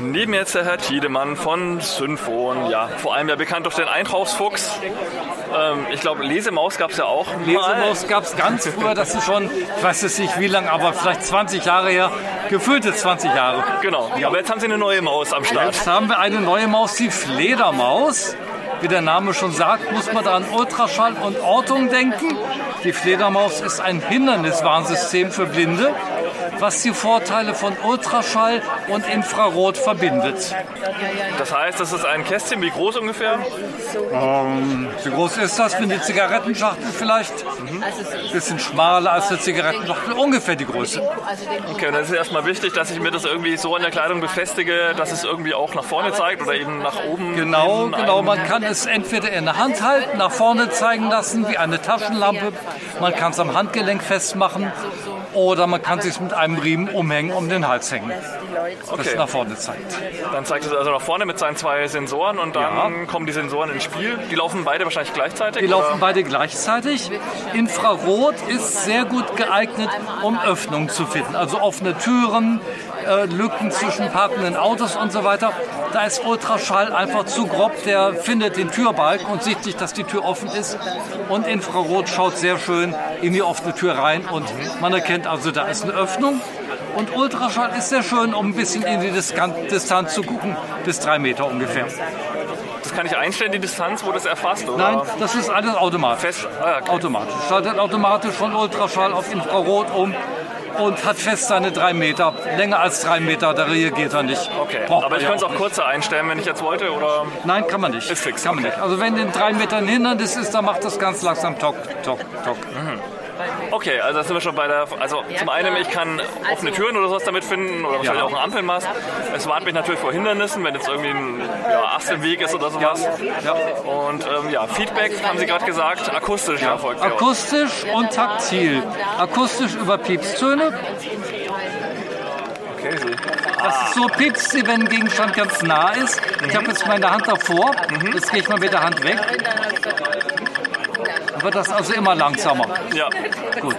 Neben mir jetzt der Herr Tiedemann von Synfon, ja, vor allem ja bekannt durch den Einkaufsfuchs. Ähm, ich glaube, Lesemaus gab es ja auch. mal. Lesemaus gab es ganz früher, das ist schon, ich weiß es nicht wie lange, aber vielleicht 20 Jahre her, gefühlte 20 Jahre. Genau, aber jetzt haben Sie eine neue Maus am Start. Jetzt haben wir eine neue Maus, die Fledermaus. Wie der Name schon sagt, muss man da an Ultraschall und Ortung denken. Die Fledermaus ist ein Hinderniswarnsystem für Blinde, was die Vorteile von Ultraschall und Infrarot verbindet. Das heißt, das ist ein Kästchen, wie groß ungefähr? Wie groß ist das? Wie eine Zigarettenschachtel vielleicht? Ein bisschen schmaler als eine Zigarettenschachtel, ungefähr die Größe. Okay, und dann ist es erstmal wichtig, dass ich mir das irgendwie so an der Kleidung befestige, dass es irgendwie auch nach vorne zeigt oder eben nach oben. Genau, genau. Man kann es entweder in der Hand halten, nach vorne zeigen lassen, wie eine Taschenlampe. Man kann es am Handgelenk festmachen. Oder man kann es sich mit einem Riemen umhängen, um den Hals hängen, das Okay. nach vorne zeigt. Dann zeigt es also nach vorne mit seinen zwei Sensoren und dann Ja. kommen die Sensoren ins Spiel. Die laufen beide wahrscheinlich gleichzeitig? Die laufen oder? beide gleichzeitig. Infrarot ist sehr gut geeignet, um Öffnungen zu finden. Also offene Türen, äh, Lücken zwischen parkenden Autos und so weiter. Da ist Ultraschall einfach zu grob. Der findet den Türbalg und sieht nicht, dass die Tür offen ist. Und Infrarot schaut sehr schön in die offene Tür rein und man erkennt also, da ist eine Öffnung. Und Ultraschall ist sehr schön, um ein bisschen in die Distanz zu gucken, bis drei Meter ungefähr. Das kann ich einstellen, die Distanz, wo das erfasst? Oder? Nein, das ist alles automatisch. Fest? Ah, okay. Automatisch. Schaltet automatisch von Ultraschall auf Infrarot um und hat fest seine drei Meter. Länger als drei Meter, da reagiert er nicht. Okay, Braucht aber er ich ja könnte es auch kurzer einstellen, wenn ich jetzt wollte, oder? Nein, kann man nicht. Ist fix, Kann man okay. nicht. Also wenn in drei Metern Hindernis ist, dann macht das ganz langsam Tock, Tock, Tock. Okay, also da sind wir schon bei der, also zum einen, ich kann offene Türen oder sowas damit finden oder wahrscheinlich Ja. auch einen Ampelmast. Es warnt mich natürlich vor Hindernissen, wenn jetzt irgendwie ein ja, Ast im Weg ist oder sowas. Ja. Und ähm, ja, Feedback, haben Sie gerade gesagt, akustisch erfolgt. ja. Akustisch und taktil. Akustisch über Piepstöne. Okay, Sie. Das ist so piepst sie, wenn ein Gegenstand ganz nah ist. Ich habe jetzt meine Hand davor. Jetzt gehe ich mal mit der Hand weg. Dann wird das also immer langsamer. Ja, Gut.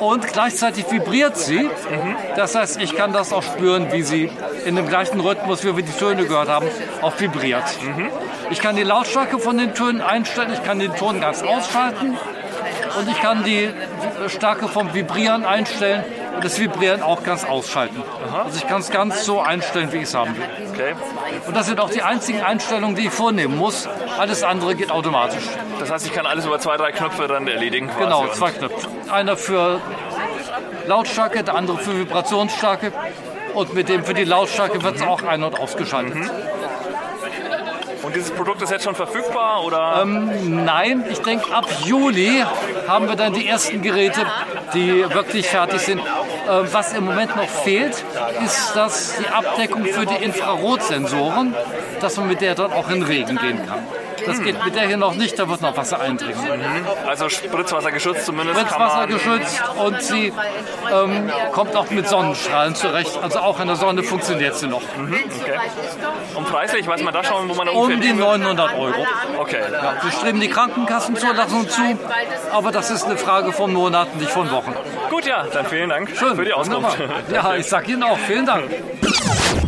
Und gleichzeitig vibriert sie. Das heißt, ich kann das auch spüren, wie sie in dem gleichen Rhythmus, wie wir die Töne gehört haben, auch vibriert. Ich kann die Lautstärke von den Tönen einstellen, ich kann den Ton ganz ausschalten und ich kann die Stärke vom Vibrieren einstellen und das Vibrieren auch ganz ausschalten. Also ich kann es ganz so einstellen, wie ich es haben will. okay. Und das sind auch die einzigen Einstellungen, die ich vornehmen muss. Alles andere geht automatisch. Das heißt, ich kann alles über zwei, drei Knöpfe dann erledigen quasi. Genau, zwei Knöpfe. Einer für Lautstärke, der andere für Vibrationsstärke. Und mit dem für die Lautstärke wird es auch ein- und ausgeschaltet. Und dieses Produkt ist jetzt schon verfügbar oder? Nein, ich denke, ab Juli haben wir dann die ersten Geräte, die wirklich fertig sind. Äh, Was im Moment noch fehlt, ist dass die Abdeckung für die Infrarotsensoren, dass man mit der dann auch in Regen gehen kann. Das geht mit der hier noch nicht, da wird noch Wasser eindringen. also Spritzwasser geschützt zumindest. Spritzwasser geschützt und sie ähm, kommt auch mit Sonnenstrahlen zurecht. Also auch in der Sonne funktioniert sie noch. Okay. Und preislich, weiß man da schon, wo man Um die liegen wird? 900 Euro. Okay. Wir streben die Krankenkassenzulassung zu, aber das ist eine Frage von Monaten, nicht von Wochen. Gut, ja, dann vielen Dank für die Auskunft. Ja, ich sag Ihnen auch vielen Dank.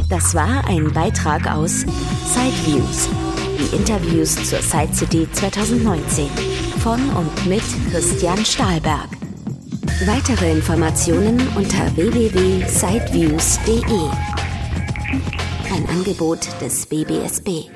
Das war ein Beitrag aus Sideviews. Die Interviews zur Side City 2019 von und mit Christian Stahlberg. Weitere Informationen unter www.sideviews.de. Ein Angebot des BBSB.